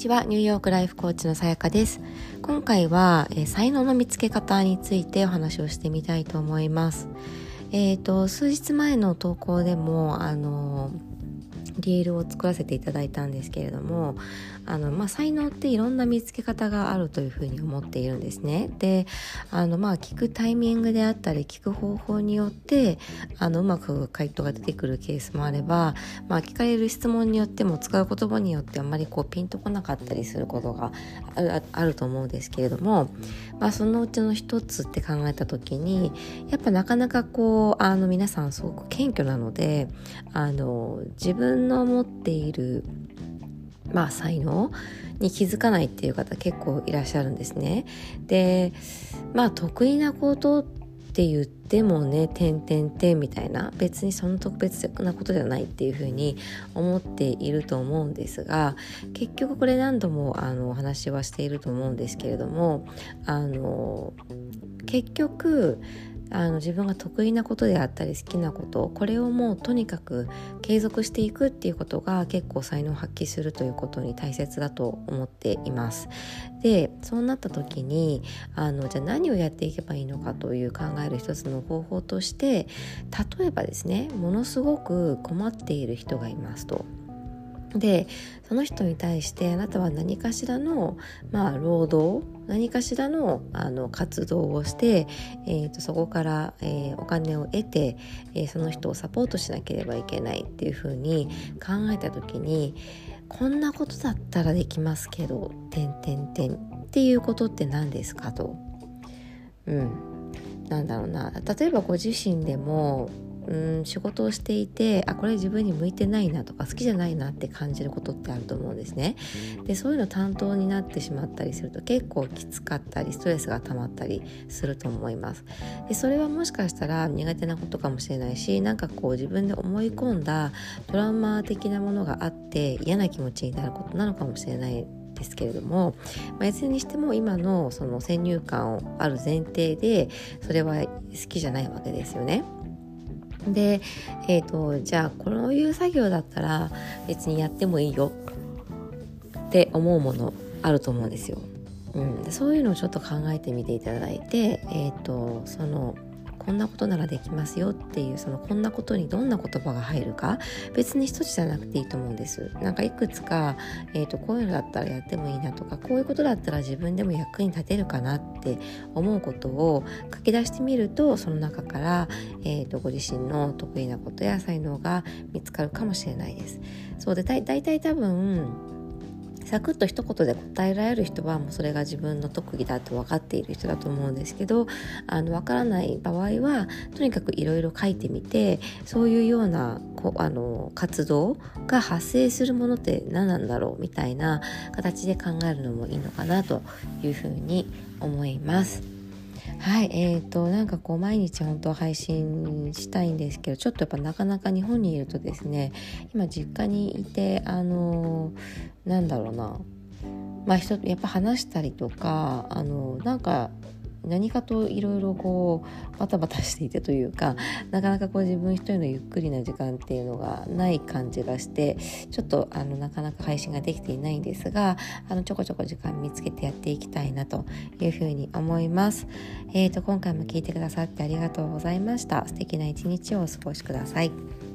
ちは。ニューヨークライフコーチのさやかです。今回は、えー、才能の見つけ方についてお話をしてみたいと思います。えっ、ー、と数日前の投稿でもあのーリールを作らせていただいたんですけれどもあの、まあ、才能っていろんな見つけ方があるというふうに思っているんですね。であの、まあ、聞くタイミングであったり聞く方法によってあのうまく回答が出てくるケースもあれば、まあ、聞かれる質問によっても使う言葉によってあんまりこうピンとこなかったりすることがあると思うんですけれども、まあ、そのうちの一つって考えた時にやっぱなかなかこうあの皆さんすごく謙虚なのであの自分の持っているまあ才能に気づかないっていう方結構いらっしゃるんですね。でまあ得意なことってって言ってもね「てんてんてん」みたいな別にその特別なことではないっていうふうに思っていると思うんですが結局これ何度もあのお話はしていると思うんですけれどもあの結局あの自分が得意なことであったり好きなことこれをもうとにかく継続していくっていうことが結構才能を発揮するということに大切だと思っています。でそうなった時にあのじゃあ何をやっていけばいいのかという考える一つの方法として例えばですねものすごく困っている人がいますと。でその人に対してあなたは何かしらの、まあ、労働何かしらのあの活動をして、えーと、そこから、えー、お金を得て、えー、その人をサポートしなければいけないっていうふうに考えた時にこんなことだったらできますけど「てんてんてん」っていうことって何ですかと。うん、なんだろうな例えばご自身でもうん仕事をしていてあこれ自分に向いてないなとか好きじゃないなって感じることってあると思うんですね。でそういうの担当になってしまったりすると結構きつかったりストレスが溜まったりすると思います。でそれはもしかしたら苦手なことかもしれないしなんかこう自分で思い込んだトラウマ的なものがあって嫌な気持ちになることなのかもしれないですけれども、まあ、いずれにしても今のその先入観をある前提でそれは好きじゃないわけですよね。で、えーと、じゃあこういう作業だったら別にやってもいいよって思うものあると思うんですよ。うん、そういうのをちょっと考えてみていただいて、えーとそのこんなことならできますよっていうそのこんなことにどんな言葉が入るか別に一つじゃなくていいと思うんです。なんかいくつか、えーと、こういうのだったらやってもいいなとかこういうことだったら自分でも役に立てるかなって思うことを書き出してみるとその中から、えーと、ご自身の得意なことや才能が見つかるかもしれないです。そうでだいたい多分サクッと一言で答えられる人はもうそれが自分の特技だと分かっている人だと思うんですけどあの分からない場合はとにかくいろいろ書いてみてそういうようなこあの活動が発生するものって何なんだろうみたいな形で考えるのもいいのかなというふうに思います。はい、えーと、なんかこう毎日本当配信したいんですけどちょっとやっぱなかなか日本にいるとですね今実家にいてあのなんだろうなまあ人やっぱ話したりとかあのなんか何かといろいろこうバタバタしていてというかなかなかこう自分一人のゆっくりな時間っていうのがない感じがしてちょっとあのなかなか配信ができていないんですがあのちょこちょこ時間見つけてやっていきたいなというふうに思います。えーと、今回も聞いてくださってありがとうございました。素敵な一日をお過ごしください。